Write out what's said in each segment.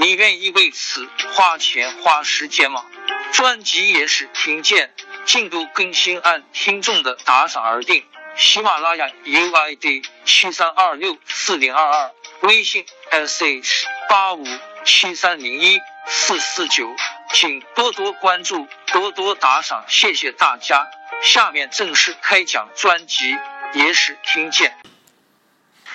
你愿意为此花钱花时间吗？专辑也是听见。进度更新按听众的打赏而定。喜马拉雅 UID 七三二六四零二二，微信 sh 八五七三零一四四九，请多多关注，多多打赏，谢谢大家。下面正式开讲专辑《野史听见》。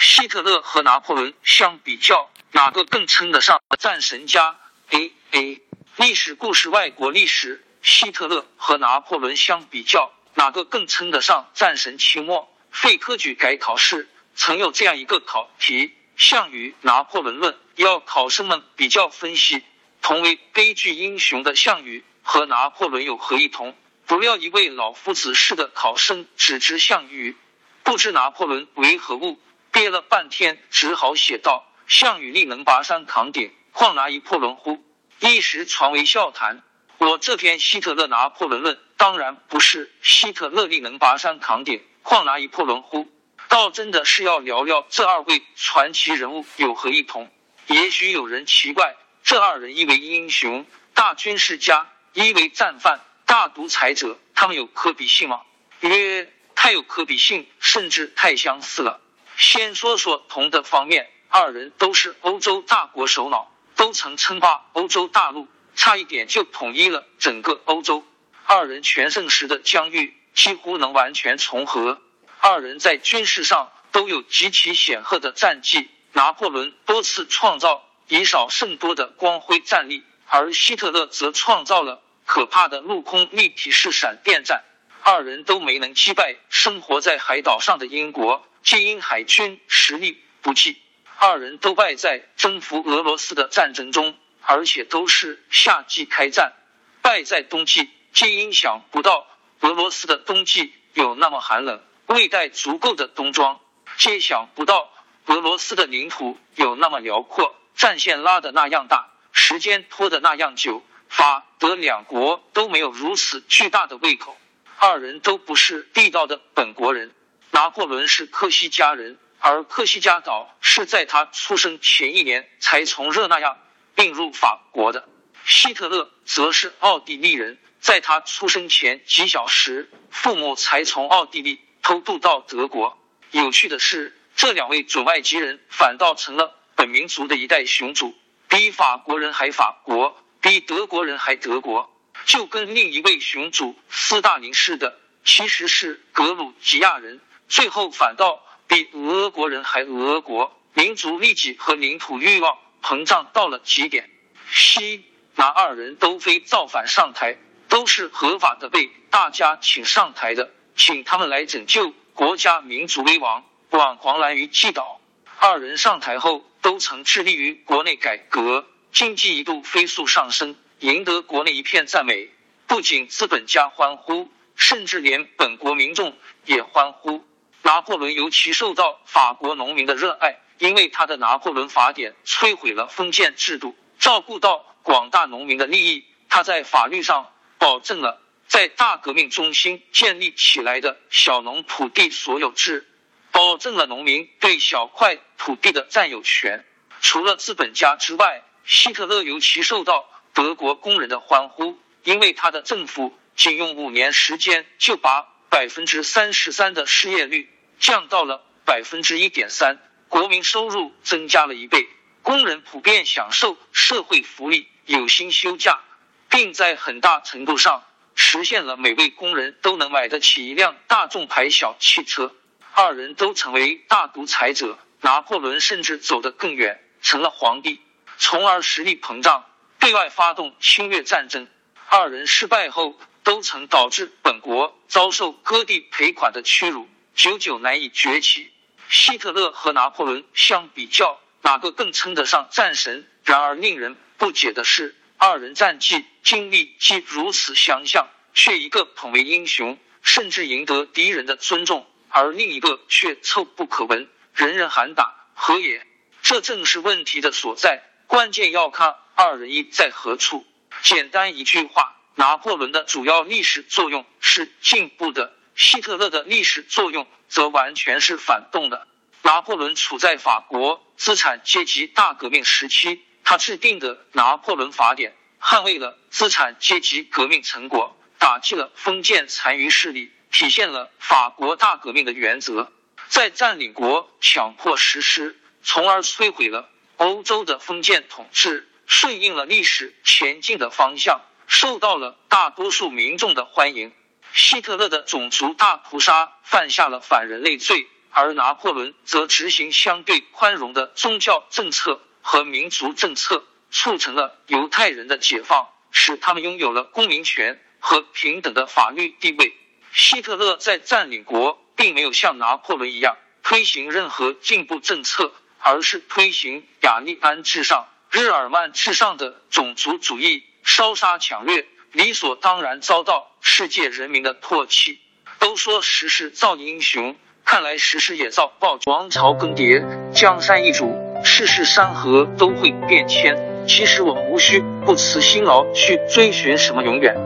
希特勒和拿破仑相比较，哪个更称得上战神家？A A 历史故事，外国历史。希特勒和拿破仑相比较，哪个更称得上战神？期末废科举改考试曾有这样一个考题：项羽拿破仑论，要考生们比较分析，同为悲剧英雄的项羽和拿破仑有何异同？不料一位老夫子式的考生只知项羽，不知拿破仑为何物，憋了半天，只好写道：项羽力能拔山扛鼎，况拿一破仑乎？一时传为笑谈。我这篇希特勒拿破仑论，当然不是希特勒力能拔山扛鼎，况拿一破仑乎？倒真的是要聊聊这二位传奇人物有何异同。也许有人奇怪，这二人一为英雄、大军事家，一为战犯、大独裁者，他们有可比性吗？曰，太有可比性，甚至太相似了。先说说同的方面，二人都是欧洲大国首脑，都曾称霸欧洲大陆。差一点就统一了整个欧洲。二人全盛时的疆域几乎能完全重合。二人在军事上都有极其显赫的战绩。拿破仑多次创造以少胜多的光辉战例，而希特勒则创造了可怕的陆空立体式闪电战。二人都没能击败生活在海岛上的英国，皆因海军实力不济。二人都败在征服俄罗斯的战争中。而且都是夏季开战，败在冬季，皆因想不到俄罗斯的冬季有那么寒冷，未带足够的冬装；皆想不到俄罗斯的领土有那么辽阔，战线拉的那样大，时间拖的那样久。法德两国都没有如此巨大的胃口。二人都不是地道的本国人。拿破仑是科西嘉人，而科西嘉岛是在他出生前一年才从热那亚。并入法国的希特勒则是奥地利人，在他出生前几小时，父母才从奥地利偷渡到德国。有趣的是，这两位准外籍人反倒成了本民族的一代雄主，比法国人还法国，比德国人还德国。就跟另一位雄主斯大林似的，其实是格鲁吉亚人，最后反倒比俄国人还俄国。民族利己和领土欲望。膨胀到了极点，西拿二人都非造反上台，都是合法的被大家请上台的，请他们来拯救国家民族危亡，挽狂澜于既倒。二人上台后，都曾致力于国内改革，经济一度飞速上升，赢得国内一片赞美。不仅资本家欢呼，甚至连本国民众也欢呼。拿破仑尤其受到法国农民的热爱。因为他的拿破仑法典摧毁了封建制度，照顾到广大农民的利益。他在法律上保证了在大革命中心建立起来的小农土地所有制，保证了农民对小块土地的占有权。除了资本家之外，希特勒尤其受到德国工人的欢呼，因为他的政府仅用五年时间就把百分之三十三的失业率降到了百分之一点三。国民收入增加了一倍，工人普遍享受社会福利，有薪休假，并在很大程度上实现了每位工人都能买得起一辆大众牌小汽车。二人都成为大独裁者，拿破仑甚至走得更远，成了皇帝，从而实力膨胀，对外发动侵略战争。二人失败后，都曾导致本国遭受割地赔款的屈辱，久久难以崛起。希特勒和拿破仑相比较，哪个更称得上战神？然而令人不解的是，二人战绩经历既如此相像，却一个捧为英雄，甚至赢得敌人的尊重。而另一个却臭不可闻，人人喊打，何也？这正是问题的所在。关键要看二人一在何处。简单一句话，拿破仑的主要历史作用是进步的，希特勒的历史作用则完全是反动的。拿破仑处在法国资产阶级大革命时期，他制定的《拿破仑法典》捍卫了资产阶级革命成果，打击了封建残余势力。体现了法国大革命的原则，在占领国强迫实施，从而摧毁了欧洲的封建统治，顺应了历史前进的方向，受到了大多数民众的欢迎。希特勒的种族大屠杀犯下了反人类罪，而拿破仑则执行相对宽容的宗教政策和民族政策，促成了犹太人的解放，使他们拥有了公民权和平等的法律地位。希特勒在占领国，并没有像拿破仑一样推行任何进步政策，而是推行雅利安至上、日耳曼至上的种族主义，烧杀抢掠，理所当然遭到世界人民的唾弃。都说时势造英雄，看来时势也造暴君。王朝更迭，江山易主，世事山河都会变迁。其实我们无需不辞辛劳去追寻什么永远，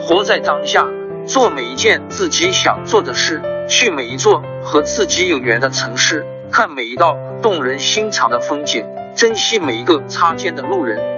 活在当下。做每一件自己想做的事，去每一座和自己有缘的城市，看每一道动人心肠的风景，珍惜每一个擦肩的路人。